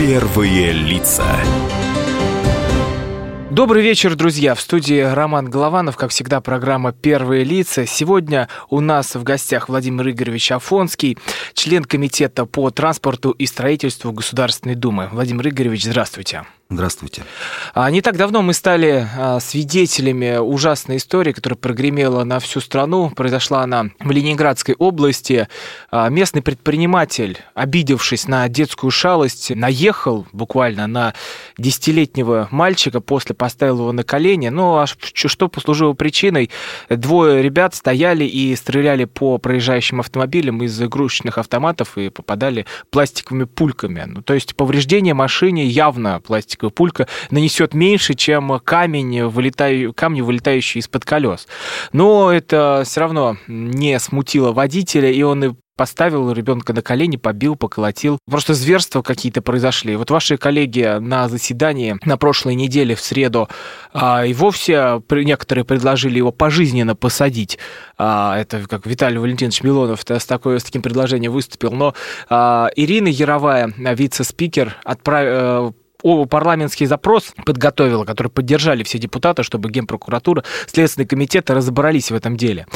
Первые лица. Добрый вечер, друзья. В студии Роман Голованов, как всегда, программа «Первые лица». Сегодня у нас в гостях Владимир Игоревич Афонский, член Комитета по транспорту и строительству Государственной Думы. Владимир Игоревич, здравствуйте. Здравствуйте. А, не так давно мы стали а, свидетелями ужасной истории, которая прогремела на всю страну. Произошла она в Ленинградской области. А, местный предприниматель, обидевшись на детскую шалость, наехал буквально на десятилетнего мальчика, после поставил его на колени. Ну, а что послужило причиной? Двое ребят стояли и стреляли по проезжающим автомобилям из игрушечных автоматов и попадали пластиковыми пульками. Ну, то есть повреждение машине явно пластик пластиковая пулька нанесет меньше, чем камень, вылетаю, камни, вылетающие из-под колес. Но это все равно не смутило водителя, и он и поставил ребенка на колени, побил, поколотил. Просто зверства какие-то произошли. Вот ваши коллеги на заседании на прошлой неделе в среду а, и вовсе некоторые предложили его пожизненно посадить. А, это как Виталий Валентинович Милонов с, такой, с таким предложением выступил. Но а, Ирина Яровая, вице-спикер, отправила парламентский запрос подготовила, который поддержали все депутаты, чтобы Генпрокуратура, Следственный комитет разобрались в этом деле.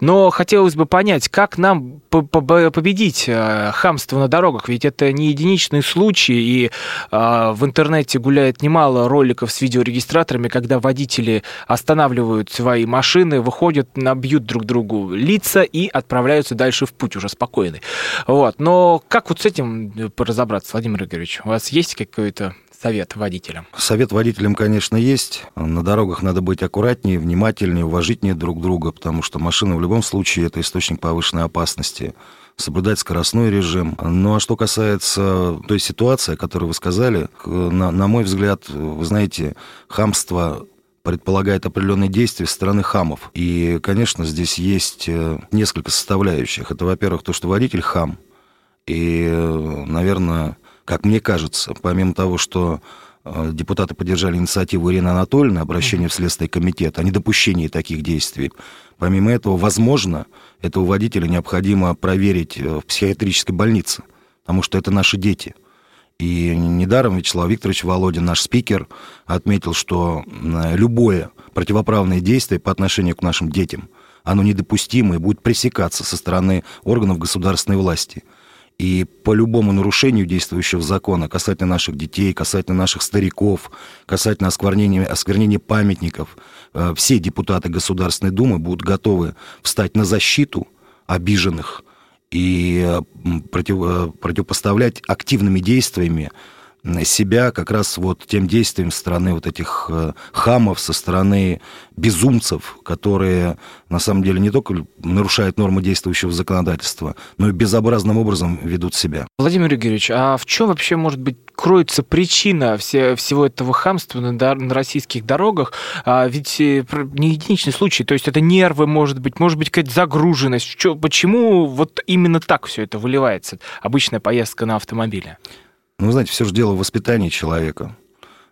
Но хотелось бы понять, как нам победить э, хамство на дорогах, ведь это не единичный случай, и э, в интернете гуляет немало роликов с видеорегистраторами, когда водители останавливают свои машины, выходят, набьют друг другу лица и отправляются дальше в путь уже спокойный. Вот. Но как вот с этим разобраться, Владимир Игоревич? У вас есть какой-то совет водителям? Совет водителям, конечно, есть. На дорогах надо быть аккуратнее, внимательнее, уважительнее друг друга, потому что машина в любом случае это источник повышенной опасности соблюдать скоростной режим. Ну а что касается той ситуации, о которой вы сказали, на, на мой взгляд, вы знаете, хамство предполагает определенные действия со стороны хамов. И, конечно, здесь есть э, несколько составляющих. Это, во-первых, то, что водитель хам. И, э, наверное, как мне кажется, помимо того, что э, депутаты поддержали инициативу Ирины Анатольевны, обращение в Следственный комитет о недопущении таких действий. Помимо этого, возможно, этого водителя необходимо проверить э, в психиатрической больнице, потому что это наши дети. И недаром Вячеслав Викторович Володин, наш спикер, отметил, что любое противоправное действие по отношению к нашим детям, оно недопустимо и будет пресекаться со стороны органов государственной власти – и по любому нарушению действующего закона касательно наших детей, касательно наших стариков, касательно осквернения, осквернения памятников, э, все депутаты Государственной Думы будут готовы встать на защиту обиженных и э, против, э, противопоставлять активными действиями себя как раз вот тем действием стороны вот этих э, хамов, со стороны безумцев, которые на самом деле не только нарушают нормы действующего законодательства, но и безобразным образом ведут себя. Владимир Игоревич, а в чем вообще может быть кроется причина все, всего этого хамства на, на российских дорогах? А ведь э, не единичный случай, то есть это нервы, может быть, может быть какая-то загруженность. Что, почему вот именно так все это выливается, обычная поездка на автомобиле? Ну, знаете, все же дело в воспитании человека.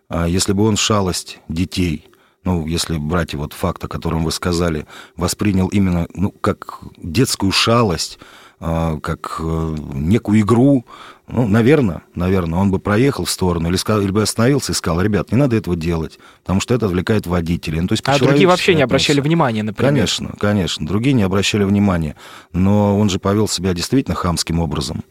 А если бы он шалость детей, ну, если брать вот факт, о котором вы сказали, воспринял именно, ну, как детскую шалость, а, как э, некую игру, ну, наверное, наверное, он бы проехал в сторону или, сказал, или бы остановился и сказал, ребят, не надо этого делать, потому что это отвлекает водителей. Ну, то есть а другие вообще не обращали внимания, например? Конечно, конечно, другие не обращали внимания, но он же повел себя действительно хамским образом.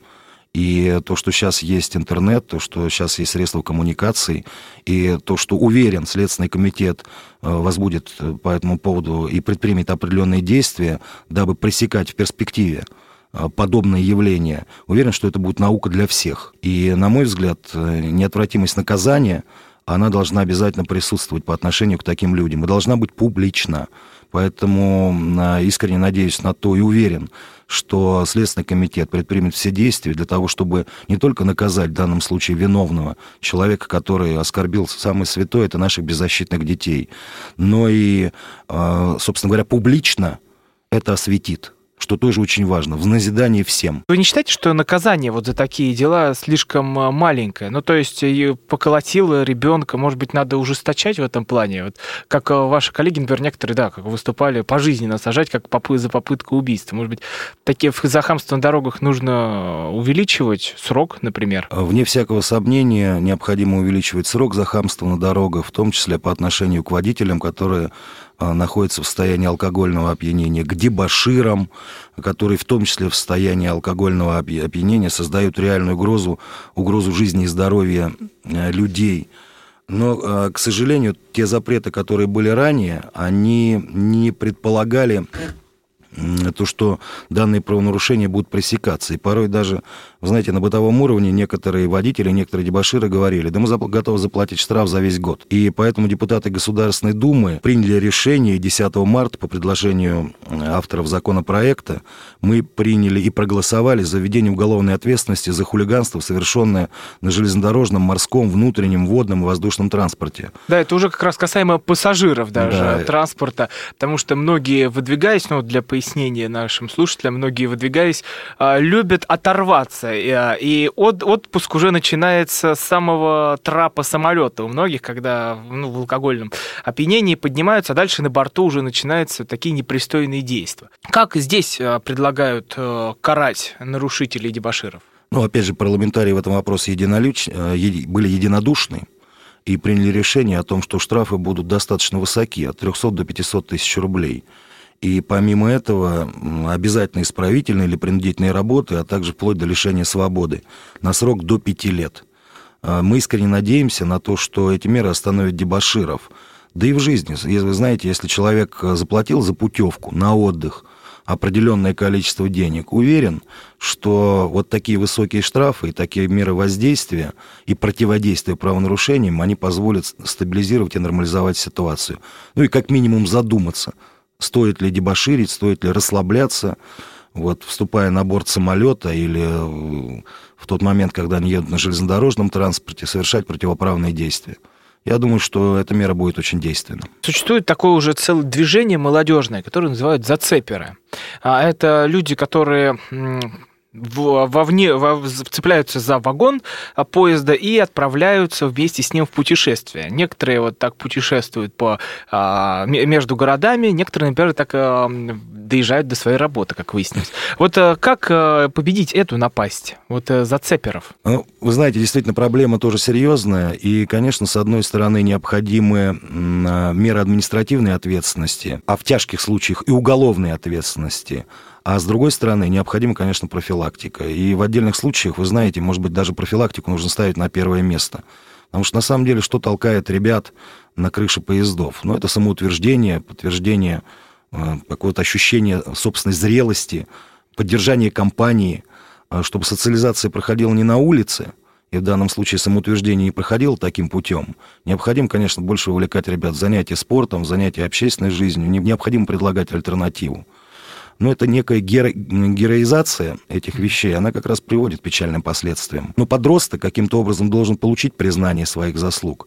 И то, что сейчас есть интернет, то, что сейчас есть средства коммуникации, и то, что уверен, Следственный комитет э, возбудит э, по этому поводу и предпримет определенные действия, дабы пресекать в перспективе э, подобные явления. Уверен, что это будет наука для всех. И, на мой взгляд, неотвратимость наказания, она должна обязательно присутствовать по отношению к таким людям и должна быть публична. Поэтому искренне надеюсь на то и уверен, что Следственный комитет предпримет все действия для того, чтобы не только наказать в данном случае виновного человека, который оскорбил самое святое, это наших беззащитных детей, но и, а, собственно говоря, публично это осветит что тоже очень важно, в назидании всем. Вы не считаете, что наказание вот за такие дела слишком а, маленькое? Ну, то есть поколотила ребенка, может быть, надо ужесточать в этом плане? Вот, как а, ваши коллеги, например, некоторые, да, как выступали, пожизненно сажать, как попы за попытку убийства. Может быть, такие за хамство на дорогах нужно увеличивать срок, например? Вне всякого сомнения, необходимо увеличивать срок за хамство на дорогах, в том числе по отношению к водителям, которые а, находится в состоянии алкогольного опьянения, к дебаширам, которые в том числе в состоянии алкогольного опьянения создают реальную угрозу, угрозу жизни и здоровья э, людей. Но, а, к сожалению, те запреты, которые были ранее, они не предполагали то, что данные правонарушения будут пресекаться. И порой даже, вы знаете, на бытовом уровне некоторые водители, некоторые дебаширы говорили, да мы готовы заплатить штраф за весь год. И поэтому депутаты Государственной Думы приняли решение 10 марта по предложению авторов законопроекта. Мы приняли и проголосовали за введение уголовной ответственности за хулиганство, совершенное на железнодорожном, морском, внутреннем, водном и воздушном транспорте. Да, это уже как раз касаемо пассажиров даже, да. транспорта, потому что многие выдвигаясь, ну, для пояснения, нашим слушателям, многие выдвигаясь, а, любят оторваться. А, и от, отпуск уже начинается с самого трапа самолета. У многих, когда ну, в алкогольном опьянении поднимаются, а дальше на борту уже начинаются такие непристойные действия. Как здесь а, предлагают карать нарушителей дебаширов? Ну, опять же, парламентарии в этом вопросе единолюч... были единодушны и приняли решение о том, что штрафы будут достаточно высоки, от 300 до 500 тысяч рублей. И помимо этого обязательно исправительные или принудительные работы, а также вплоть до лишения свободы на срок до пяти лет. А, мы искренне надеемся на то, что эти меры остановят дебаширов. Да и в жизни, вы знаете, если человек заплатил за путевку на отдых определенное количество денег, уверен, что вот такие высокие штрафы и такие меры воздействия и противодействия правонарушениям, они позволят стабилизировать и нормализовать ситуацию. Ну и как минимум задуматься – стоит ли дебоширить, стоит ли расслабляться, вот, вступая на борт самолета или в тот момент, когда они едут на железнодорожном транспорте, совершать противоправные действия. Я думаю, что эта мера будет очень действенна. Существует такое уже целое движение молодежное, которое называют зацеперы. А это люди, которые вовне, цепляются за вагон а, поезда и отправляются вместе с ним в путешествие. Некоторые вот так путешествуют по, а, между городами, некоторые, например, так а, доезжают до своей работы, как выяснилось. Вот как победить эту напасть, вот зацеперов? Ну, вы знаете, действительно, проблема тоже серьезная, и, конечно, с одной стороны, необходимы меры административной ответственности, а в тяжких случаях и уголовной ответственности – а с другой стороны, необходима, конечно, профилактика. И в отдельных случаях, вы знаете, может быть, даже профилактику нужно ставить на первое место. Потому что на самом деле, что толкает ребят на крыше поездов? Ну, это самоутверждение, подтверждение э, какого-то ощущения собственной зрелости, поддержание компании, э, чтобы социализация проходила не на улице, и в данном случае самоутверждение не проходило таким путем, необходимо, конечно, больше увлекать ребят в занятия спортом, в занятия общественной жизнью, необходимо предлагать альтернативу но это некая геро... героизация этих вещей, она как раз приводит к печальным последствиям. Но подросток каким-то образом должен получить признание своих заслуг,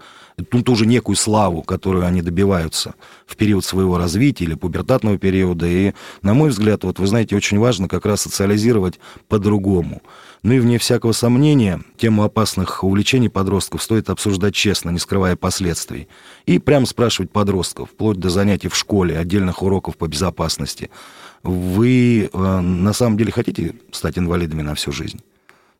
ту, ту же некую славу, которую они добиваются в период своего развития или пубертатного периода. И, на мой взгляд, вот вы знаете, очень важно как раз социализировать по-другому. Ну и вне всякого сомнения, тему опасных увлечений подростков стоит обсуждать честно, не скрывая последствий. И прямо спрашивать подростков, вплоть до занятий в школе, отдельных уроков по безопасности – вы э, на самом деле хотите стать инвалидами на всю жизнь?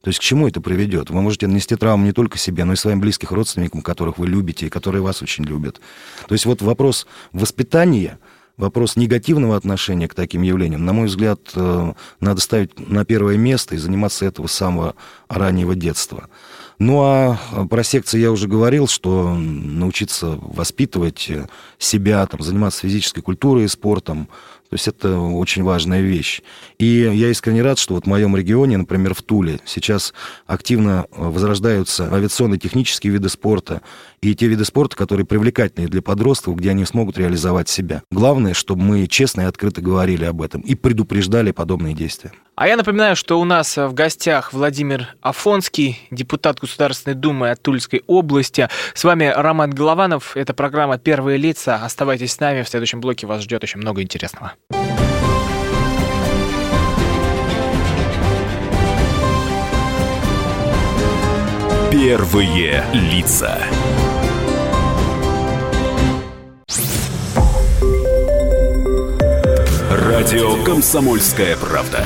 То есть к чему это приведет? Вы можете нанести травму не только себе, но и своим близких родственникам, которых вы любите и которые вас очень любят. То есть вот вопрос воспитания, вопрос негативного отношения к таким явлениям, на мой взгляд, э, надо ставить на первое место и заниматься этого самого раннего детства. Ну а про секции я уже говорил, что научиться воспитывать себя, там, заниматься физической культурой и спортом, то есть это очень важная вещь. И я искренне рад, что вот в моем регионе, например, в Туле, сейчас активно возрождаются авиационные технические виды спорта и те виды спорта, которые привлекательны для подростков, где они смогут реализовать себя. Главное, чтобы мы честно и открыто говорили об этом и предупреждали подобные действия. А я напоминаю, что у нас э, в гостях Владимир Афонский, депутат Государственной Думы от Тульской области. С вами Роман Голованов. Это программа «Первые лица». Оставайтесь с нами. В следующем блоке вас ждет очень много интересного. Первые лица. Радио «Комсомольская правда».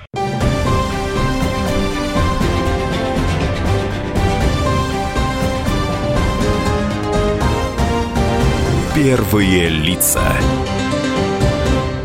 Первые лица.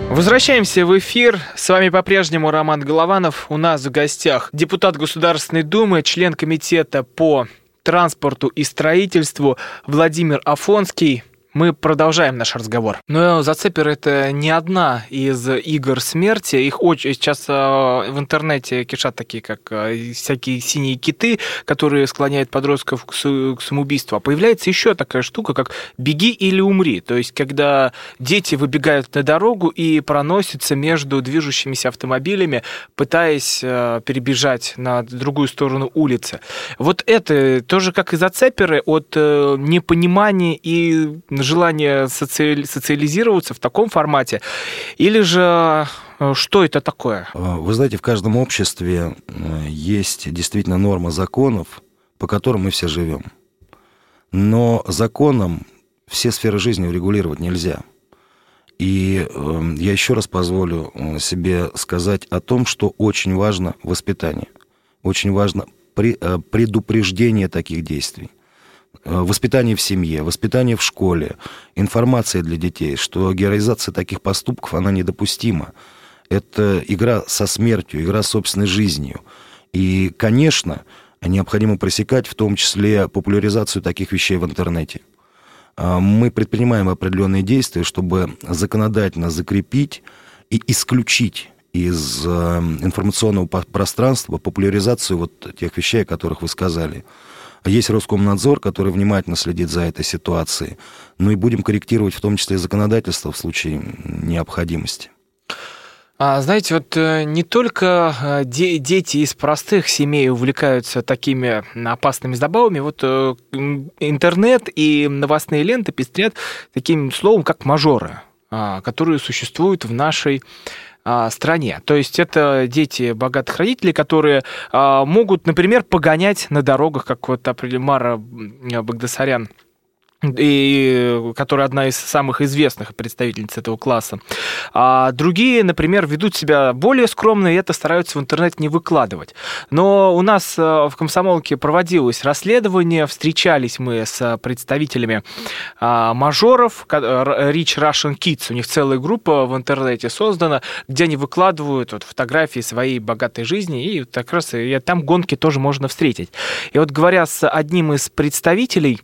Возвращаемся в эфир. С вами по-прежнему Роман Голованов. У нас в гостях депутат Государственной Думы, член комитета по транспорту и строительству Владимир Афонский мы продолжаем наш разговор. Но зацепер это не одна из игр смерти. Их очень сейчас а, в интернете кишат такие, как а, всякие синие киты, которые склоняют подростков к самоубийству. А появляется еще такая штука, как «беги или умри». То есть, когда дети выбегают на дорогу и проносятся между движущимися автомобилями, пытаясь а, перебежать на другую сторону улицы. Вот это тоже как и зацеперы от э, непонимания и желание социали- социализироваться в таком формате, или же э, что это такое? А, вы знаете, в каждом обществе э, есть действительно норма законов, по которым мы все живем. Но законом все сферы жизни урегулировать нельзя. И э, я еще раз позволю себе сказать о том, что очень важно воспитание. Очень важно предупреждение таких действий. Э, воспитание в семье, воспитание в школе, информация для детей, что героизация таких поступков, она недопустима. Это игра со смертью, игра с собственной жизнью. И, конечно, необходимо пресекать в том числе популяризацию таких вещей в интернете. А, мы предпринимаем определенные действия, чтобы законодательно закрепить и исключить из э, информационного пространства популяризацию вот тех вещей, о которых вы сказали. Есть Роскомнадзор, который внимательно следит за этой ситуацией. Ну и будем корректировать в том числе законодательство в случае необходимости. А, знаете, вот э, не только э, де- дети из простых семей увлекаются такими опасными забавами, вот э, интернет и новостные ленты пестрят таким словом, как мажоры, а, которые существуют в нашей а, стране. То есть это дети богатых родителей, которые а, могут, например, погонять на дорогах, как вот Мара Багдасарян и которая одна из самых известных представительниц этого класса. А другие, например, ведут себя более скромно и это стараются в интернет не выкладывать. Но у нас э, в комсомолке проводилось расследование, встречались мы с представителями а, мажоров, Rich Russian Kids, у них целая группа в интернете создана, где они выкладывают вот фотографии своей богатой жизни, и как раз и там гонки тоже можно встретить. И вот говоря с одним из представителей,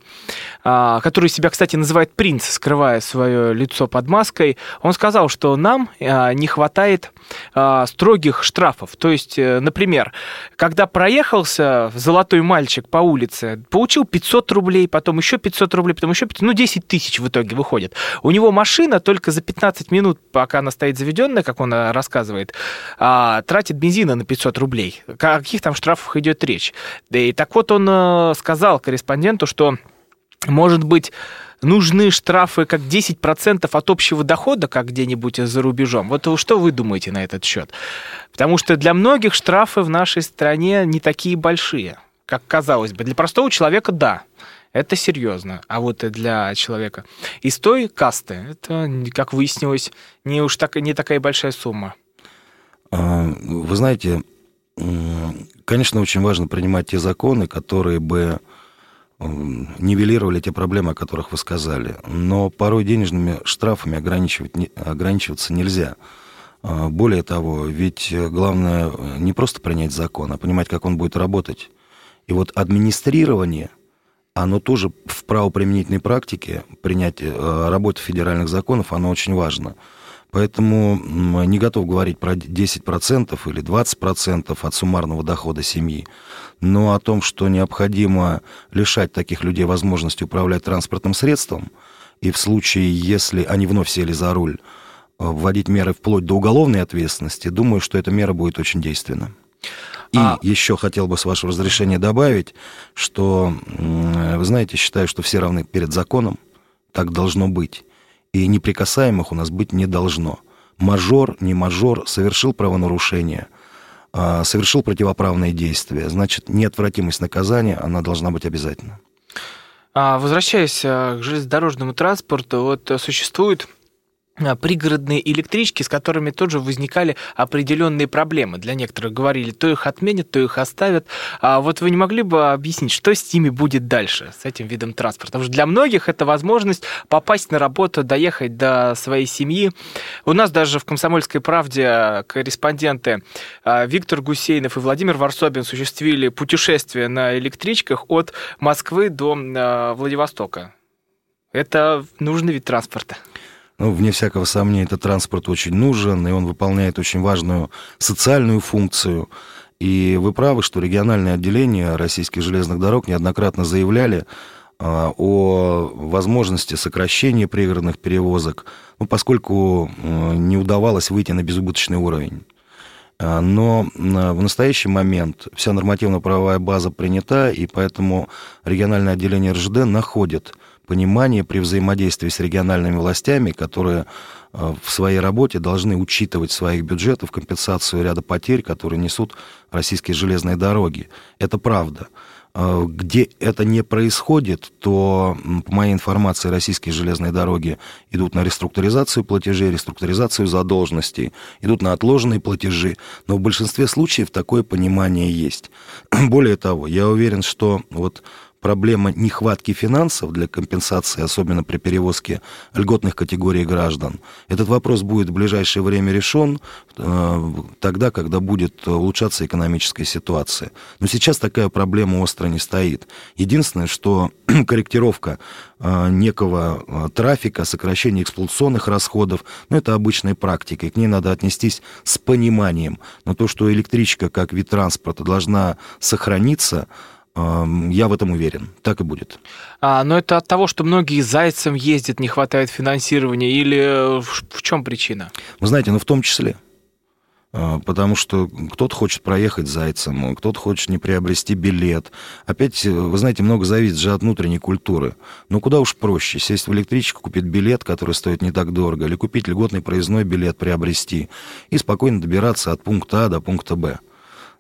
а, который себя, кстати, называет принц, скрывая свое лицо под маской, он сказал, что нам а, не хватает а, строгих штрафов. То есть, э, например, когда проехался золотой мальчик по улице, получил 500 рублей, потом еще 500 рублей, потом еще 500, ну 10 тысяч в итоге выходит. У него машина только за 15 минут, пока она стоит заведенная, как он э, рассказывает, тратит бензина на 500 рублей. О каких там штрафах идет речь? И так вот он э, сказал корреспонденту, что может быть, нужны штрафы как 10% от общего дохода, как где-нибудь за рубежом? Вот что вы думаете на этот счет? Потому что для многих штрафы в нашей стране не такие большие, как казалось бы. Для простого человека – да, это серьезно. А вот для человека из той касты, это, как выяснилось, не уж так, не такая большая сумма. А, вы знаете, конечно, очень важно принимать те законы, которые бы нивелировали те проблемы, о которых вы сказали. Но порой денежными штрафами ограничивать, ограничиваться нельзя. А, более того, ведь главное не просто принять закон, а понимать, как он будет работать. И вот администрирование, оно тоже в правоприменительной практике, принятие э, работы федеральных законов, оно очень важно. Поэтому не готов говорить про 10% или 20% от суммарного дохода семьи. Но о том, что необходимо лишать таких людей возможности управлять транспортным средством, и в случае, если они вновь сели за руль, вводить меры вплоть до уголовной ответственности, думаю, что эта мера будет очень действенна. И а... еще хотел бы, с вашего разрешения, добавить, что, вы знаете, считаю, что все равны перед законом, так должно быть. И неприкасаемых у нас быть не должно. Мажор, не мажор, совершил правонарушение, совершил противоправные действия, значит, неотвратимость наказания, она должна быть обязательно. А, возвращаясь а, к железнодорожному транспорту, вот существует а, пригородные электрички, с которыми тоже возникали определенные проблемы. Для некоторых говорили, то их отменят, то их оставят. А вот вы не могли бы объяснить, что с ними будет дальше, с этим видом транспорта? Потому что для многих это возможность попасть на работу, доехать до своей семьи. У нас даже в «Комсомольской правде» корреспонденты а, Виктор Гусейнов и Владимир Варсобин осуществили путешествие на электричках от Москвы до а, Владивостока. Это нужный вид транспорта. Ну, вне всякого сомнения, этот транспорт очень нужен, и он выполняет очень важную социальную функцию. И вы правы, что региональные отделения российских железных дорог неоднократно заявляли а, о возможности сокращения пригородных перевозок, ну, поскольку не удавалось выйти на безубыточный уровень. А, но в настоящий момент вся нормативно-правовая база принята, и поэтому региональное отделение РЖД находит понимание при взаимодействии с региональными властями, которые э, в своей работе должны учитывать в своих бюджетах компенсацию ряда потерь, которые несут российские железные дороги. Это правда. Э, где это не происходит, то, по моей информации, российские железные дороги идут на реструктуризацию платежей, реструктуризацию задолженностей, идут на отложенные платежи, но в большинстве случаев такое понимание есть. Более того, я уверен, что вот проблема нехватки финансов для компенсации, особенно при перевозке льготных категорий граждан, этот вопрос будет в ближайшее время решен э, тогда, когда будет улучшаться экономическая ситуация. Но сейчас такая проблема остро не стоит. Единственное, что корректировка э, некого э, трафика, сокращение эксплуатационных расходов, ну, это обычная практика, и к ней надо отнестись с пониманием. Но то, что электричка как вид транспорта должна сохраниться, я в этом уверен. Так и будет. А, но это от того, что многие зайцем ездят, не хватает финансирования, или в чем причина? Вы знаете, ну в том числе. А, потому что кто-то хочет проехать зайцем, кто-то хочет не приобрести билет. Опять, вы знаете, много зависит же от внутренней культуры. Но куда уж проще, сесть в электричку, купить билет, который стоит не так дорого, или купить льготный проездной билет, приобрести, и спокойно добираться от пункта А до пункта Б.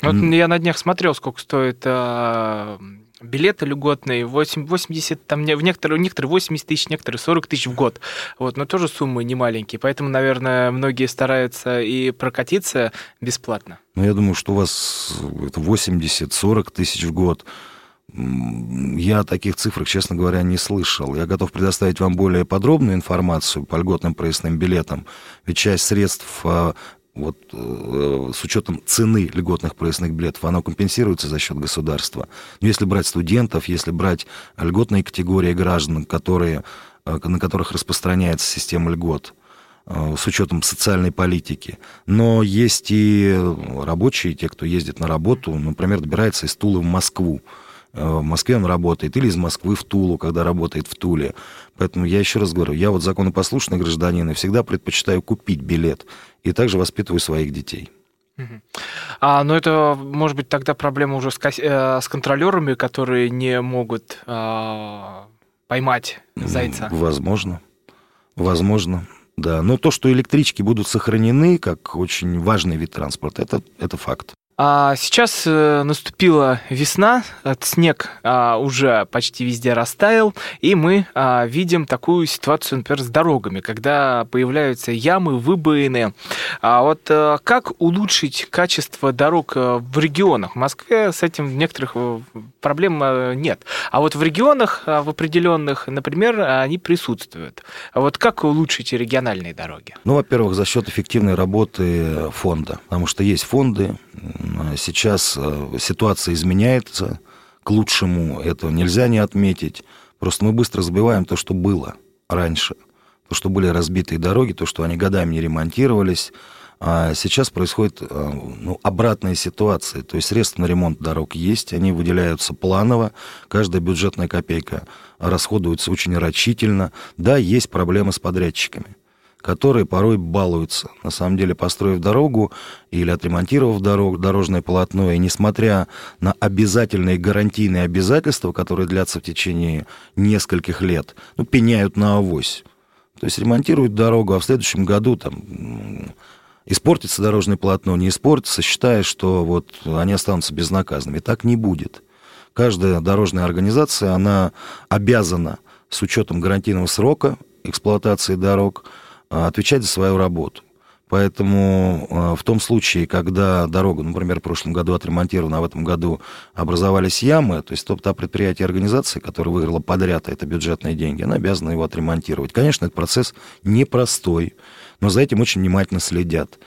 Вот я на днях смотрел, сколько стоит э, билеты льготные, 8, 80, там в некоторые, некоторые 80 тысяч, некоторые 40 тысяч в год. Вот, но тоже суммы не маленькие, поэтому, наверное, многие стараются и прокатиться бесплатно. Ну, я думаю, что у вас 80-40 тысяч в год. Я о таких цифрах, честно говоря, не слышал. Я готов предоставить вам более подробную информацию по льготным проездным билетам, ведь часть средств а, вот э, с учетом цены льготных проездных билетов, оно компенсируется за счет государства. Но если брать студентов, если брать льготные категории граждан, которые, э, на которых распространяется система льгот, э, с учетом социальной политики. Но есть и рабочие, те, кто ездит на работу, например, добирается из Тулы в Москву. Э, в Москве он работает, или из Москвы в Тулу, когда работает в Туле. Поэтому я еще раз говорю, я вот законопослушный гражданин и всегда предпочитаю купить билет. И также воспитываю своих детей. А, но это, может быть, тогда проблема уже с, э, с контролерами, которые не могут э, поймать зайца. Возможно. Возможно. Да, но то, что электрички будут сохранены как очень важный вид транспорта, это, это факт. А сейчас э, наступила весна, снег а, уже почти везде растаял, и мы а, видим такую ситуацию, например, с дорогами, когда появляются ямы, выбоины. А вот а, как улучшить качество дорог в регионах? В Москве с этим некоторых проблем нет. А вот в регионах, в определенных, например, они присутствуют. А вот как улучшить региональные дороги? Ну, во-первых, за счет эффективной работы фонда, потому что есть фонды, Сейчас э, ситуация изменяется к лучшему, этого нельзя не отметить. Просто мы быстро забываем то, что было раньше. То, что были разбитые дороги, то, что они годами не ремонтировались. А сейчас происходит э, ну, обратная ситуация. То есть средства на ремонт дорог есть, они выделяются планово, каждая бюджетная копейка расходуется очень рачительно. Да, есть проблемы с подрядчиками которые порой балуются. На самом деле, построив дорогу или отремонтировав дорогу, дорожное полотно, и несмотря на обязательные гарантийные обязательства, которые длятся в течение нескольких лет, ну, пеняют на авось. То есть ремонтируют дорогу, а в следующем году там испортится дорожное полотно, не испортится, считая, что вот они останутся безнаказанными. Так не будет. Каждая дорожная организация, она обязана с учетом гарантийного срока эксплуатации дорог – отвечать за свою работу. Поэтому а, в том случае, когда дорога, например, в прошлом году отремонтирована, а в этом году образовались ямы, то есть та предприятие и организация, которая выиграла подряд, а это бюджетные деньги, она обязана его отремонтировать. Конечно, этот процесс непростой, но за этим очень внимательно следят.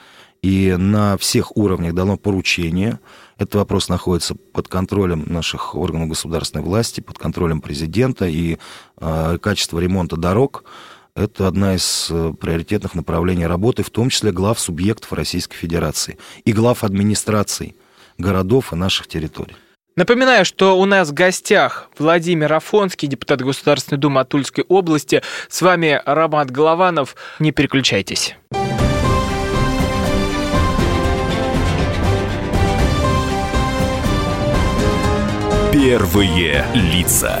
И на всех уровнях дано поручение. Этот вопрос находится под контролем наших органов государственной власти, под контролем президента и э, качество ремонта дорог – это одна из э, приоритетных направлений работы, в том числе глав субъектов Российской Федерации и глав администраций городов и наших территорий. Напоминаю, что у нас в гостях Владимир Афонский, депутат Государственной Думы от Тульской области. С вами Роман Голованов. Не переключайтесь. Первые лица.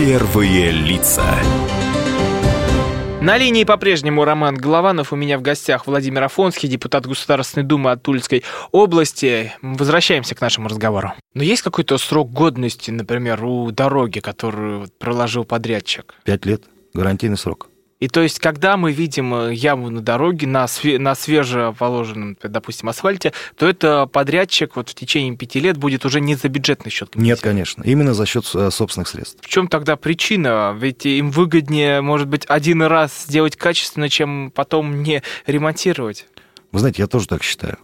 Первые лица. На линии по-прежнему Роман Голованов. У меня в гостях Владимир Афонский, депутат Государственной Думы от Тульской области. Возвращаемся к нашему разговору. Но есть какой-то срок годности, например, у дороги, которую проложил подрядчик? Пять лет. Гарантийный срок. И то есть, когда мы видим э, яму на дороге, на, све- на свежеположенном, допустим, асфальте, то это подрядчик вот в течение пяти лет будет уже не за бюджетный счет. Нет, конечно. Именно за счет э, собственных средств. В чем тогда причина? Ведь им выгоднее, может быть, один раз сделать качественно, чем потом не ремонтировать. Вы знаете, я тоже так считаю.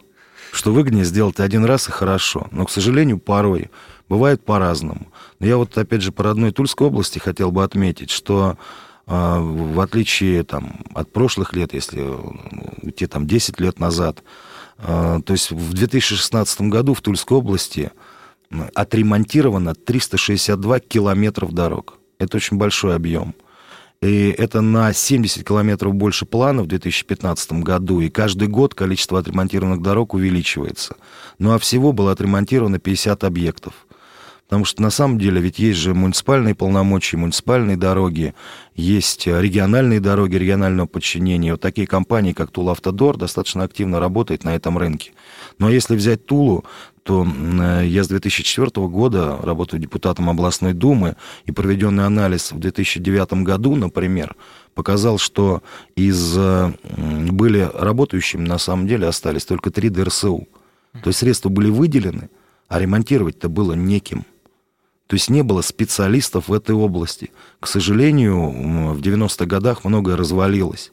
Что выгоднее сделать один раз и хорошо. Но, к сожалению, порой бывает по-разному. Но я вот, опять же, по родной Тульской области хотел бы отметить, что в отличие там, от прошлых лет, если уйти там 10 лет назад, а, то есть в 2016 году в Тульской области отремонтировано 362 километров дорог. Это очень большой объем. И это на 70 километров больше плана в 2015 году. И каждый год количество отремонтированных дорог увеличивается. Ну а всего было отремонтировано 50 объектов. Потому что на самом деле ведь есть же муниципальные полномочия, муниципальные дороги, есть региональные дороги регионального подчинения. Вот такие компании, как Тулавтодор, достаточно активно работают на этом рынке. Но если взять Тулу, то я с 2004 года работаю депутатом областной думы, и проведенный анализ в 2009 году, например, показал, что из были работающими на самом деле остались только три ДРСУ. То есть средства были выделены, а ремонтировать-то было неким. То есть не было специалистов в этой области. К сожалению, в 90-х годах многое развалилось.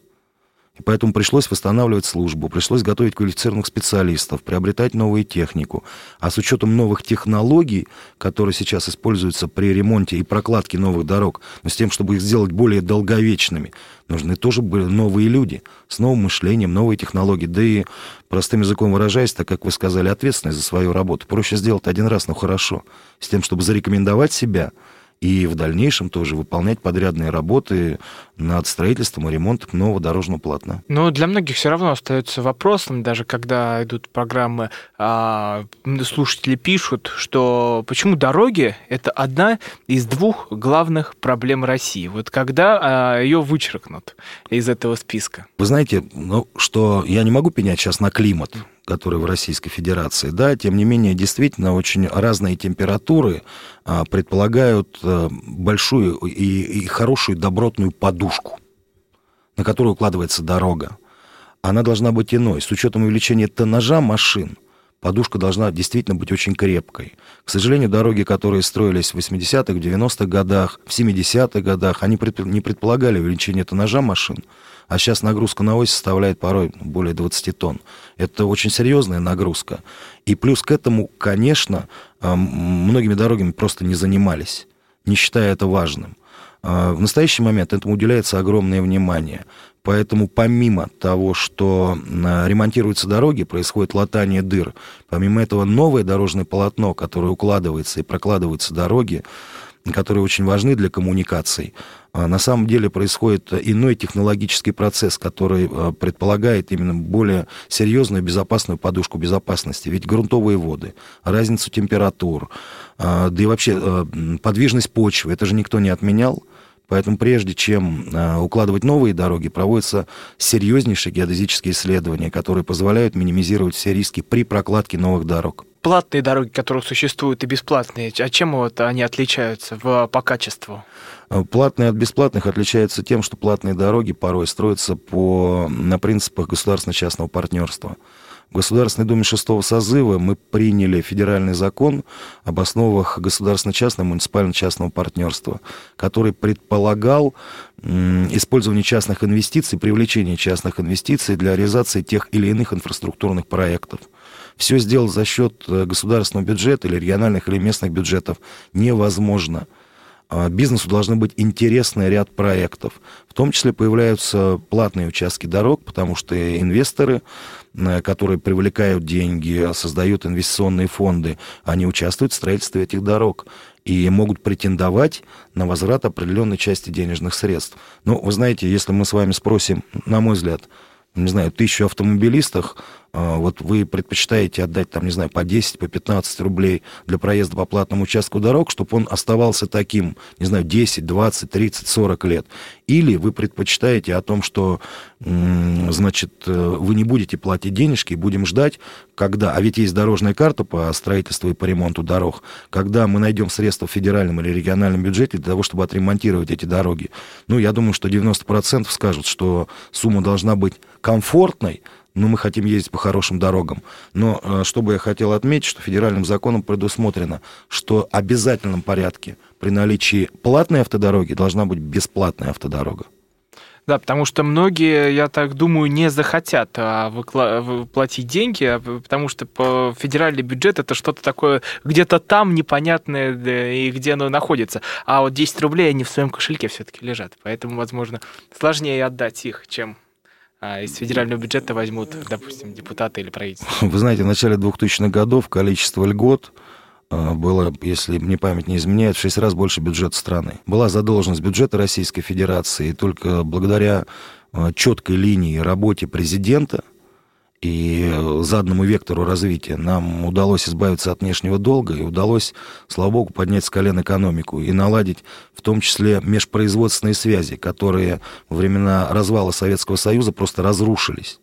И поэтому пришлось восстанавливать службу, пришлось готовить квалифицированных специалистов, приобретать новую технику. А с учетом новых технологий, которые сейчас используются при ремонте и прокладке новых дорог, но с тем, чтобы их сделать более долговечными, нужны тоже были новые люди с новым мышлением, новые технологии. Да и, простым языком выражаясь, так как вы сказали, ответственность за свою работу. Проще сделать один раз, но хорошо. С тем, чтобы зарекомендовать себя – и в дальнейшем тоже выполнять подрядные работы над строительством и ремонтом нового дорожного полотна. Но для многих все равно остается вопросом, даже когда идут программы, а, слушатели пишут, что почему дороги – это одна из двух главных проблем России. Вот когда а, ее вычеркнут из этого списка? Вы знаете, ну, что я не могу пенять сейчас на климат, которые в Российской Федерации, да, тем не менее, действительно, очень разные температуры а, предполагают а, большую и, и хорошую добротную подушку, на которую укладывается дорога. она должна быть иной. С учетом увеличения тоннажа машин, подушка должна действительно быть очень крепкой. К сожалению, дороги, которые строились в 80-х, в 90-х годах, в 70-х годах, они не предполагали увеличение тоннажа машин, а сейчас нагрузка на ось составляет порой более 20 тонн. Это очень серьезная нагрузка. И плюс к этому, конечно, э, многими дорогами просто не занимались, не считая это важным. Э, в настоящий момент этому уделяется огромное внимание. Поэтому помимо того, что ремонтируются дороги, происходит латание дыр, помимо этого новое дорожное полотно, которое укладывается и прокладываются дороги, которые очень важны для коммуникаций, а на самом деле происходит иной технологический процесс, который а, предполагает именно более серьезную безопасную подушку безопасности. Ведь грунтовые воды, разницу температур, а, да и вообще подвижность почвы, это же никто не отменял. Поэтому прежде чем укладывать новые дороги, проводятся серьезнейшие геодезические исследования, которые позволяют минимизировать все риски при прокладке новых дорог. Платные дороги, которые существуют, и бесплатные, а чем вот они отличаются в, по качеству? Э, платные от бесплатных отличаются тем, что платные дороги порой строятся по, на принципах государственно-частного партнерства. В Государственной Думе шестого созыва мы приняли федеральный закон об основах государственно-частного муниципально-частного партнерства, который предполагал использование частных инвестиций, привлечение частных инвестиций для реализации тех или иных инфраструктурных проектов. Все сделать за счет э, государственного бюджета или региональных или местных бюджетов невозможно – а бизнесу должны быть интересный ряд проектов. В том числе появляются платные участки дорог, потому что инвесторы, э, которые привлекают деньги, создают инвестиционные фонды, они участвуют в строительстве этих дорог и могут претендовать на возврат определенной части денежных средств. Ну, вы знаете, если мы с вами спросим, на мой взгляд, не знаю, тысячу автомобилистах, а, вот вы предпочитаете отдать, там, не знаю, по 10, по 15 рублей для проезда по платному участку дорог, чтобы он оставался таким, не знаю, 10, 20, 30, 40 лет. Или вы предпочитаете о том, что, значит, э, вы не будете платить денежки, будем ждать, когда, а ведь есть дорожная карта по строительству и по ремонту дорог, когда мы найдем средства в федеральном или региональном бюджете для того, чтобы отремонтировать эти дороги. Ну, я думаю, что 90% скажут, что сумма должна быть комфортной, но мы хотим ездить по хорошим дорогам. Но э, что бы я хотел отметить, что федеральным законом предусмотрено, что в обязательном порядке при наличии платной автодороги должна быть бесплатная автодорога. Да, потому что многие, я так думаю, не захотят а, выкла- платить деньги, а, потому что по федеральный бюджет это что-то такое где-то там непонятное и где оно находится. А вот 10 рублей они в своем кошельке все-таки лежат. Поэтому, возможно, сложнее отдать их, чем а из федерального бюджета возьмут, допустим, депутаты или правительство? Вы знаете, в начале 2000-х годов количество льгот а, было, если мне память не изменяет, в 6 раз больше бюджета страны. Была задолженность бюджета Российской Федерации, и только благодаря а, четкой линии работе президента – и заданному вектору развития нам удалось избавиться от внешнего долга и удалось, слава богу, поднять с колен экономику и наладить в том числе межпроизводственные связи, которые во времена развала Советского Союза просто разрушились.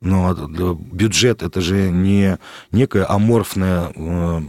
Но бюджет это же не некое аморфное э,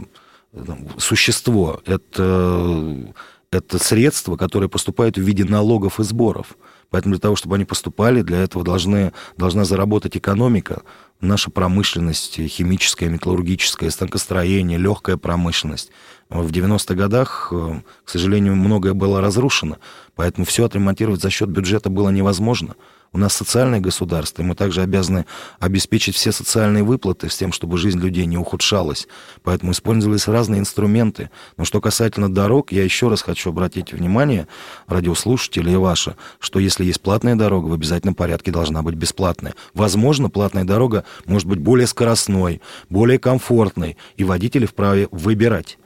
существо, это, это средства, которые поступают в виде налогов и сборов. Поэтому для того, чтобы они поступали, для этого должны, должна заработать экономика, наша промышленность, химическая, металлургическая, станкостроение, легкая промышленность. В 90-х годах, э, к сожалению, многое было разрушено, поэтому все отремонтировать за счет бюджета было невозможно. У нас социальное государство, и мы также обязаны обеспечить все социальные выплаты с тем, чтобы жизнь людей не ухудшалась. Поэтому использовались разные инструменты. Но что касательно дорог, я еще раз хочу обратить внимание, радиослушателей и ваше, что если есть платная дорога, в обязательном порядке должна быть бесплатная. Возможно, платная дорога может быть более скоростной, более комфортной, и водители вправе выбирать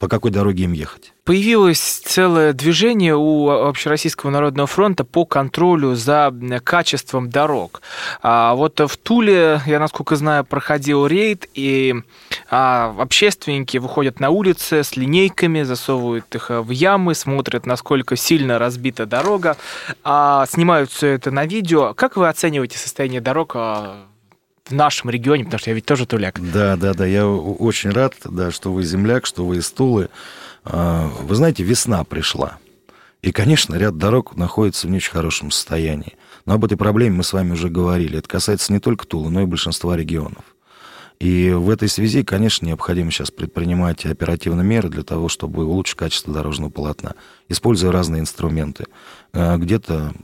по какой дороге им ехать. Появилось целое движение у Общероссийского народного фронта по контролю за качеством дорог. А вот в Туле, я насколько знаю, проходил рейд, и а, общественники выходят на улицы с линейками, засовывают их в ямы, смотрят, насколько сильно разбита дорога, а, снимают все это на видео. Как вы оцениваете состояние дорог а, в нашем регионе, потому что я ведь тоже туляк. Да, да, да, я очень рад, да, что вы земляк, что вы из Тулы. А, вы знаете, весна пришла. И, конечно, ряд дорог находится в не очень хорошем состоянии. Но об этой проблеме мы с вами уже говорили. Это касается не только Тулы, но и большинства регионов. И в этой связи, конечно, необходимо сейчас предпринимать оперативные меры для того, чтобы улучшить качество дорожного полотна, используя разные инструменты. Э, где-то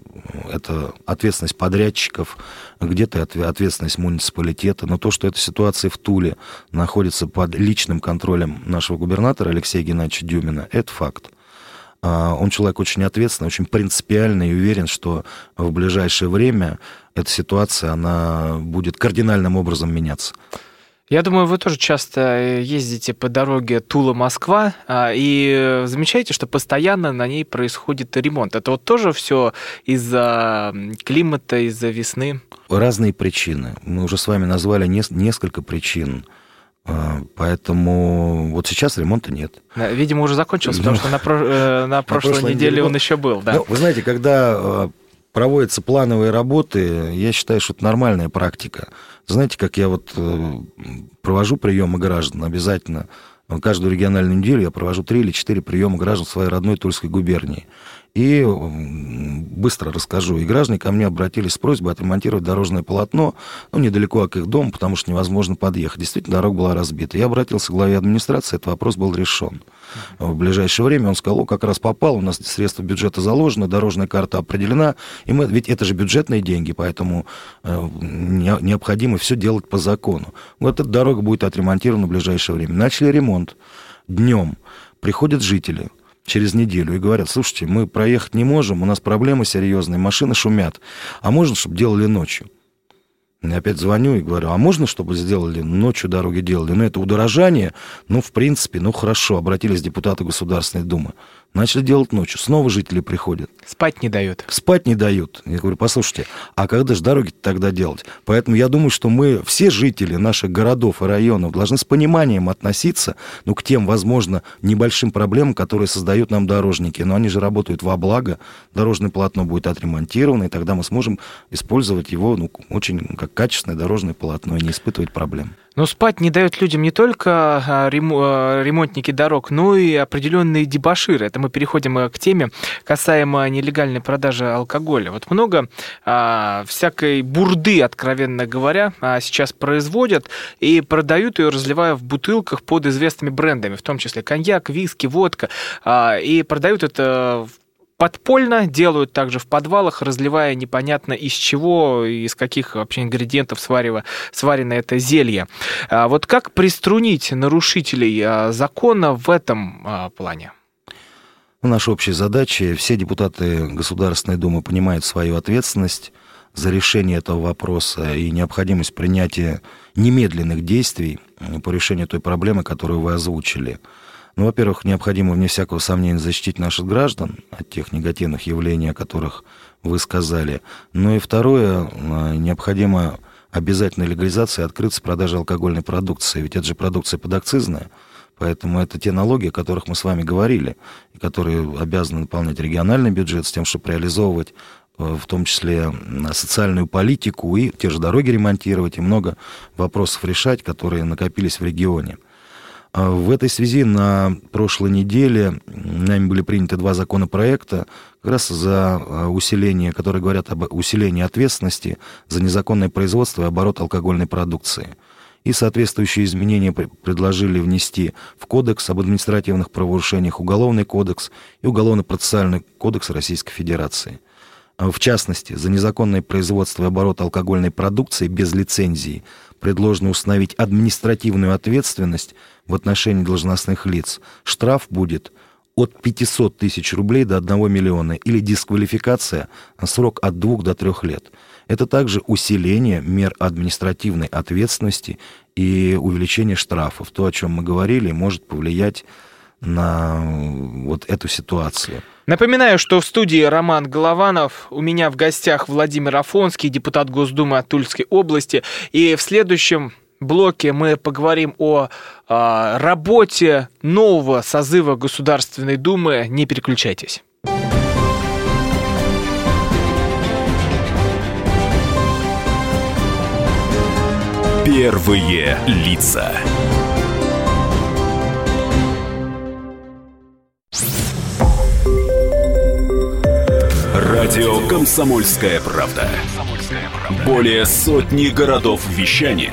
это ответственность подрядчиков, где-то ответственность муниципалитета. Но то, что эта ситуация в Туле находится под личным контролем нашего губернатора Алексея Геннадьевича Дюмина, это факт. А, он человек очень ответственный, очень принципиальный и уверен, что в ближайшее время эта ситуация, она будет кардинальным образом меняться. Я думаю, вы тоже часто э, ездите по дороге Тула-Москва а, и замечаете, что постоянно на ней происходит ремонт. Это вот тоже все из-за климата, из-за весны? Разные причины. Мы уже с вами назвали несколько причин. А, поэтому вот сейчас ремонта нет. Видимо, уже закончился, потому что на, про... Э, на прошлой, прошлой неделе он еще был. Да. Ну, вы знаете, когда э, проводятся плановые работы, я считаю, что это нормальная практика. Знаете, как я вот э, провожу приемы граждан обязательно, каждую региональную неделю я провожу три или четыре приема граждан в своей родной Тульской губернии. И быстро расскажу. И граждане ко мне обратились с просьбой отремонтировать дорожное полотно, ну, недалеко от их дома, потому что невозможно подъехать. Действительно, дорога была разбита. Я обратился к главе администрации, этот вопрос был решен. В ближайшее время он сказал, как раз попал, у нас средства бюджета заложены, дорожная карта определена, и мы, ведь это же бюджетные деньги, поэтому э, необходимо все делать по закону. Вот эта дорога будет отремонтирована в ближайшее время. Начали ремонт днем. Приходят жители, через неделю и говорят, слушайте, мы проехать не можем, у нас проблемы серьезные, машины шумят, а можно, чтобы делали ночью? Я опять звоню и говорю, а можно, чтобы сделали ночью дороги делали? Ну, это удорожание, ну, в принципе, ну, хорошо, обратились депутаты Государственной Думы. Начали делать ночью. Снова жители приходят. Спать не дают. Спать не дают. Я говорю, послушайте, а когда же дороги тогда делать? Поэтому я думаю, что мы, все жители наших городов и районов, должны с пониманием относиться ну, к тем, возможно, небольшим проблемам, которые создают нам дорожники. Но они же работают во благо. Дорожное полотно будет отремонтировано, и тогда мы сможем использовать его ну, очень как качественное дорожное полотно и не испытывать проблем. Но спать не дают людям не только а, а, ремонтники дорог, но и определенные дебаширы. Это мы переходим э, к теме касаемо нелегальной продажи алкоголя. Вот много а, всякой бурды, откровенно говоря, а, сейчас производят и продают ее, разливая в бутылках под известными брендами, в том числе коньяк, виски, водка. А, и продают это в подпольно делают также в подвалах, разливая непонятно из чего, из каких вообще ингредиентов сварено, сварено это зелье. А вот как приструнить нарушителей а, закона в этом а, плане? Наша общая задача, все депутаты Государственной Думы понимают свою ответственность за решение этого вопроса и необходимость принятия немедленных действий по решению той проблемы, которую вы озвучили. Ну, во-первых, необходимо, вне всякого сомнения, защитить наших граждан от тех негативных явлений, о которых вы сказали. Ну и второе, а, необходимо обязательная легализация и открыться продажи алкогольной продукции. Ведь это же продукция подакцизная. Поэтому это те налоги, о которых мы с вами говорили, и которые обязаны наполнять региональный бюджет с тем, чтобы реализовывать э, в том числе социальную политику и те же дороги ремонтировать, и много вопросов решать, которые накопились в регионе. А в этой связи на прошлой неделе нами были приняты два законопроекта как раз за а, усиление, которые говорят об усилении ответственности за незаконное производство и оборот алкогольной продукции. И соответствующие изменения предложили внести в Кодекс об административных правонарушениях, Уголовный кодекс и Уголовно-процессуальный кодекс Российской Федерации. А в частности, за незаконное производство и оборот алкогольной продукции без лицензии предложено установить административную ответственность в отношении должностных лиц. Штраф будет от 500 тысяч рублей до 1 миллиона или дисквалификация на срок от 2 до 3 лет. Это также усиление мер административной ответственности и увеличение штрафов. То, о чем мы говорили, может повлиять на вот эту ситуацию. Напоминаю, что в студии Роман Голованов, у меня в гостях Владимир Афонский, депутат Госдумы от Тульской области. И в следующем блоке мы поговорим о э, работе нового созыва Государственной Думы. Не переключайтесь. Первые лица. Радио «Комсомольская правда». Более сотни городов вещания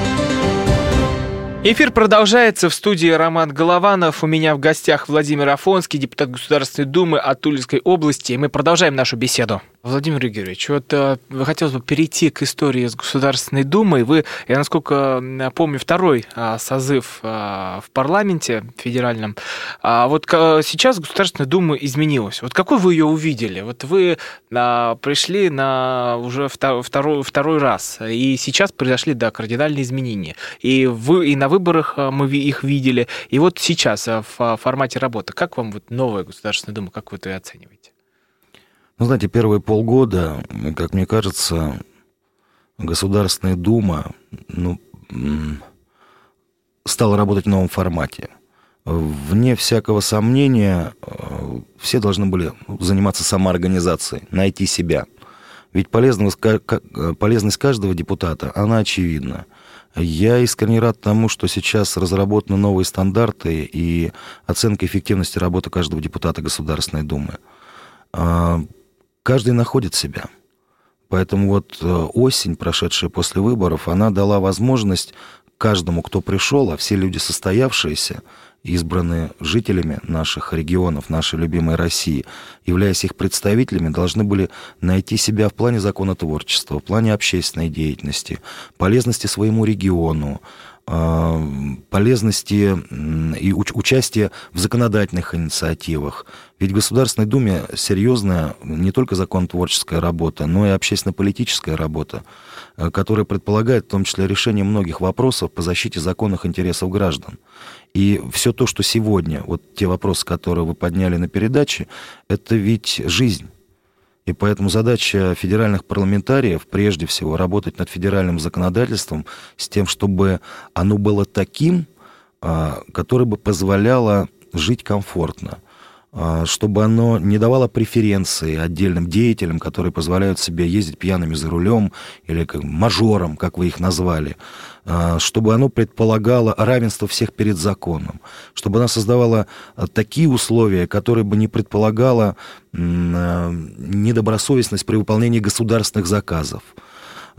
Эфир продолжается. В студии Роман Голованов. У меня в гостях Владимир Афонский, депутат Государственной Думы от Тульской области. И мы продолжаем нашу беседу. Владимир Игоревич, вот э, хотелось бы перейти к истории с Государственной Думой. Вы, я насколько помню, второй э, созыв э, в парламенте федеральном. А вот сейчас Государственная Дума изменилась. Вот какой вы ее увидели? Вот вы э, пришли на уже втор, второй, второй раз, и сейчас произошли, да, кардинальные изменения. И, вы, и на выборах мы их видели, и вот сейчас в формате работы. Как вам вот новая Государственная Дума, как вы это оцениваете? Ну, знаете, первые полгода, как мне кажется, Государственная Дума ну, стала работать в новом формате. Вне всякого сомнения, э, все должны были заниматься самоорганизацией, найти себя. Ведь полезность, полезность каждого депутата, она очевидна. Я искренне рад тому, что сейчас разработаны новые стандарты и оценка эффективности работы каждого депутата Государственной Думы. Каждый находит себя. Поэтому вот э, осень, прошедшая после выборов, она дала возможность каждому, кто пришел, а все люди состоявшиеся, избранные жителями наших регионов, нашей любимой России, являясь их представителями, должны были найти себя в плане законотворчества, в плане общественной деятельности, полезности своему региону, полезности и участия в законодательных инициативах. Ведь в Государственной Думе серьезная не только законотворческая работа, но и общественно-политическая работа, э, которая предполагает в том числе решение многих вопросов по защите законных интересов граждан. И все то, что сегодня, вот те вопросы, которые вы подняли на передаче, это ведь жизнь. И поэтому задача федеральных парламентариев прежде всего работать над федеральным законодательством с тем, чтобы оно было таким, а, которое бы позволяло жить комфортно, чтобы оно не давало преференции отдельным деятелям, которые позволяют себе ездить пьяными за рулем или как мажором, как вы их назвали, а, чтобы оно предполагало равенство всех перед законом, чтобы оно создавало а, такие условия, которые бы не предполагало недобросовестность при выполнении государственных заказов,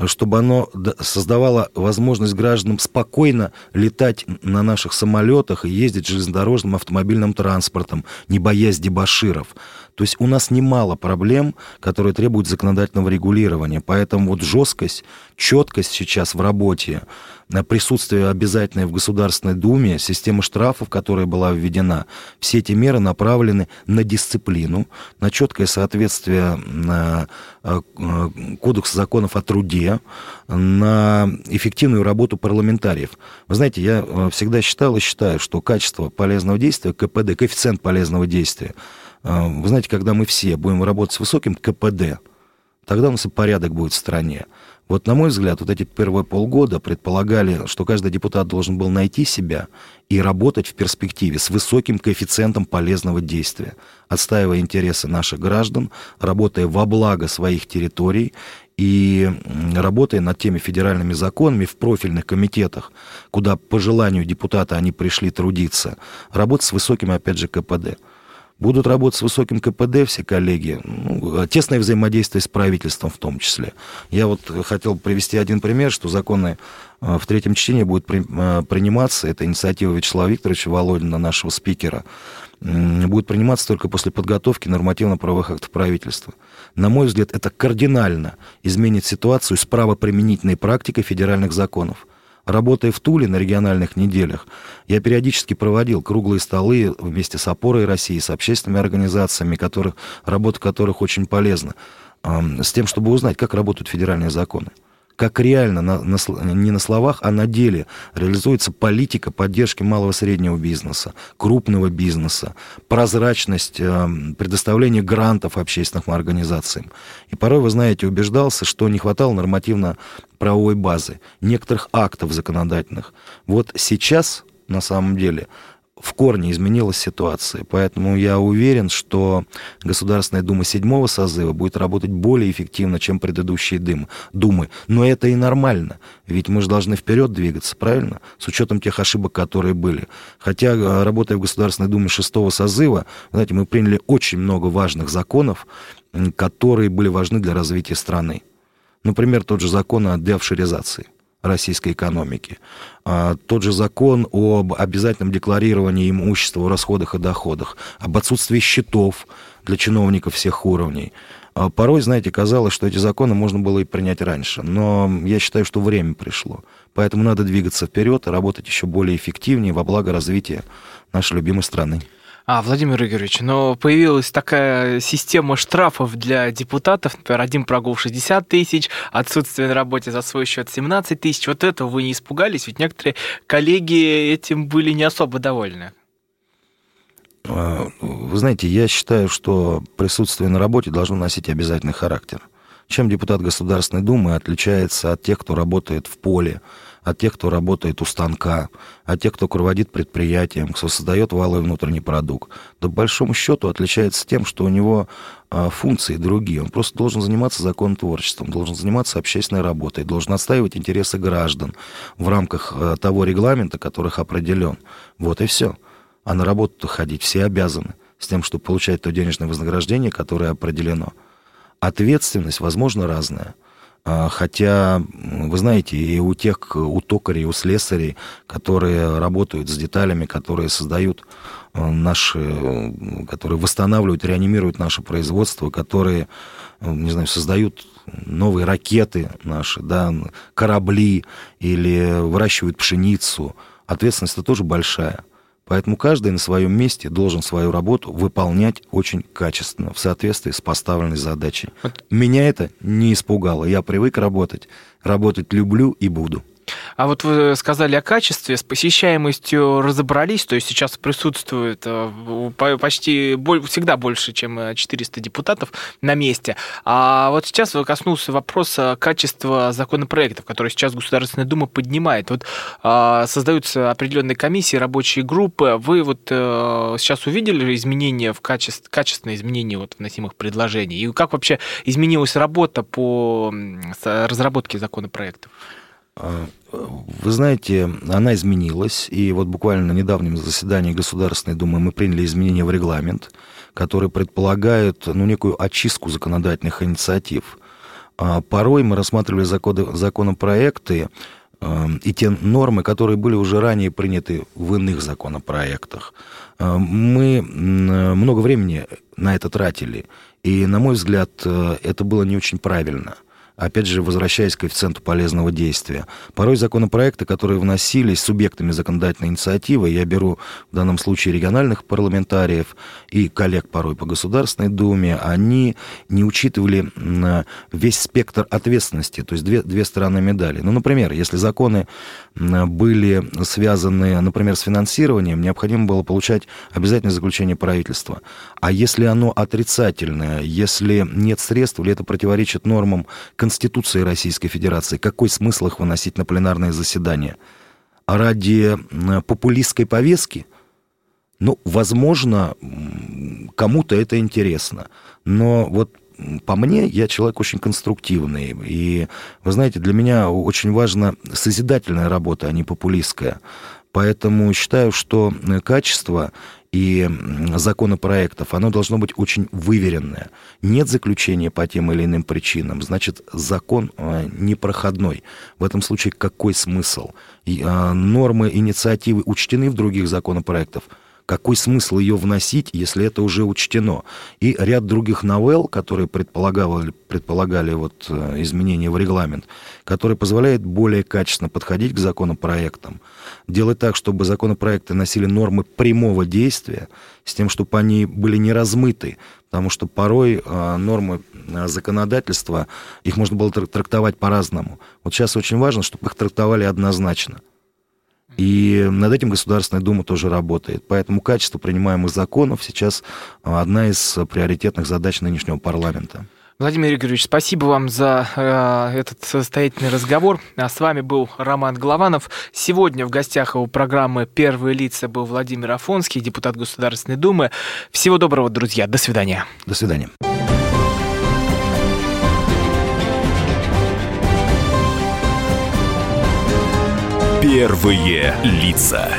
чтобы оно создавало возможность гражданам спокойно летать на наших самолетах и ездить железнодорожным автомобильным транспортом, не боясь дебаширов. То есть у нас немало проблем, которые требуют законодательного регулирования. Поэтому вот жесткость, четкость сейчас в работе, присутствие обязательное в Государственной Думе, система штрафов, которая была введена, все эти меры направлены на дисциплину, на четкое соответствие э, э, Кодекса законов о труде, на эффективную работу парламентариев. Вы знаете, я э, всегда считал и считаю, что качество полезного действия, КПД, коэффициент полезного действия, вы знаете, когда мы все будем работать с высоким КПД, тогда у нас и порядок будет в стране. Вот, на мой взгляд, вот эти первые полгода предполагали, что каждый депутат должен был найти себя и работать в перспективе с высоким коэффициентом полезного действия, отстаивая интересы наших граждан, работая во благо своих территорий и работая над теми федеральными законами в профильных комитетах, куда по желанию депутата они пришли трудиться, работать с высоким, опять же, КПД будут работать с высоким КПД все коллеги, ну, тесное взаимодействие с правительством в том числе. Я вот хотел привести один пример, что законы э, в третьем чтении будут при, э, приниматься, это инициатива Вячеслава Викторовича Володина, нашего спикера, будет приниматься только после подготовки нормативно-правовых актов правительства. На мой взгляд, это кардинально изменит ситуацию с правоприменительной практикой федеральных законов. Работая в Туле на региональных неделях, я периодически проводил круглые столы вместе с опорой России, с общественными организациями, которых, работа которых очень полезна, с тем, чтобы узнать, как работают федеральные законы как реально, на, на, не на словах, а на деле реализуется политика поддержки малого и среднего бизнеса, крупного бизнеса, прозрачность э, предоставления грантов общественным организациям. И порой, вы знаете, убеждался, что не хватало нормативно-правовой базы, некоторых актов законодательных. Вот сейчас, на самом деле, в корне изменилась ситуация. Поэтому я уверен, что Государственная Дума седьмого созыва будет работать более эффективно, чем предыдущие дым, Думы. Но это и нормально. Ведь мы же должны вперед двигаться, правильно? С учетом тех ошибок, которые были. Хотя, э, работая в Государственной Думе шестого созыва, знаете, мы приняли очень много важных законов, которые были важны для развития страны. Например, тот же закон о деофшоризации российской экономики. А, тот же закон об обязательном декларировании имущества в расходах и доходах, об отсутствии счетов для чиновников всех уровней. А, порой, знаете, казалось, что эти законы можно было и принять раньше, но я считаю, что время пришло. Поэтому надо двигаться вперед и работать еще более эффективнее во благо развития нашей любимой страны. А, Владимир Игоревич, но появилась такая система штрафов для депутатов, например, один прогул 60 тысяч, отсутствие на работе за свой счет 17 тысяч. Вот этого вы не испугались? Ведь некоторые коллеги этим были не особо довольны. А, вы знаете, я считаю, что присутствие на работе должно носить обязательный характер. Чем депутат Государственной Думы отличается от тех, кто работает в поле, от тех, кто работает у станка, от тех, кто руководит предприятием, кто создает валовый внутренний продукт, то, по большому счету, отличается тем, что у него а, функции другие. Он просто должен заниматься законотворчеством, должен заниматься общественной работой, должен отстаивать интересы граждан в рамках а, того регламента, которых определен. Вот и все. А на работу ходить все обязаны с тем, чтобы получать то денежное вознаграждение, которое определено. Ответственность, возможно, разная. А, хотя, вы знаете, и у тех, у токарей, у слесарей, которые работают с деталями, которые создают э, наши, которые восстанавливают, реанимируют наше производство, которые, э, не знаю, создают новые ракеты наши, да, корабли или выращивают пшеницу, ответственность-то тоже большая. Поэтому каждый на своем месте должен свою работу выполнять очень качественно, в соответствии с поставленной задачей. Меня это не испугало. Я привык работать. Работать люблю и буду. А вот вы сказали о качестве, с посещаемостью разобрались, то есть сейчас присутствует э, почти всегда больше, чем 400 э, депутатов на месте. А вот сейчас коснулся вопроса качества законопроектов, которые сейчас Государственная Дума поднимает. Вот а, создаются определенные комиссии, рабочие группы. Вы вот э, сейчас увидели изменения в качестве, качественные изменения вот вносимых предложений? И как вообще изменилась работа по разработке законопроектов? А, вы знаете, она изменилась, и вот буквально на недавнем заседании Государственной Думы мы приняли изменения в регламент, которые предполагают ну, некую очистку законодательных инициатив. А порой мы рассматривали законы, законопроекты э, и те нормы, которые были уже ранее приняты в иных законопроектах. Мы много времени на это тратили, и, на мой взгляд, э, это было не очень правильно – опять же, возвращаясь к коэффициенту полезного действия. Порой законопроекты, которые вносились субъектами законодательной инициативы, я беру в данном случае региональных парламентариев и коллег порой по Государственной Думе, они не учитывали весь спектр ответственности, то есть две, две стороны медали. Ну, например, если законы были связаны, например, с финансированием, необходимо было получать обязательное заключение правительства. А если оно отрицательное, если нет средств или это противоречит нормам Конституции Российской Федерации, какой смысл их выносить на пленарное заседание? А ради популистской повестки? Ну, возможно, кому-то это интересно. Но вот по мне, я человек очень конструктивный. И, вы знаете, для меня очень важна созидательная работа, а не популистская. Поэтому считаю, что качество и законопроектов, оно должно быть очень выверенное. Нет заключения по тем или иным причинам, значит, закон а, непроходной. В этом случае какой смысл? И, а, нормы инициативы учтены в других законопроектах – какой смысл ее вносить, если это уже учтено? И ряд других новелл, которые предполагали, предполагали вот э, изменения в регламент, которые позволяют более качественно подходить к законопроектам, делать так, чтобы законопроекты носили нормы прямого действия, с тем, чтобы они были не размыты, потому что порой э, нормы э, законодательства, их можно было трактовать по-разному. Вот сейчас очень важно, чтобы их трактовали однозначно. И над этим Государственная Дума тоже работает. Поэтому качество принимаемых законов сейчас одна из приоритетных задач нынешнего парламента. Владимир Игоревич, спасибо вам за э, этот состоятельный разговор. А с вами был Роман Голованов. Сегодня в гостях его программы «Первые лица» был Владимир Афонский, депутат Государственной Думы. Всего доброго, друзья. До свидания. До свидания. Первые лица.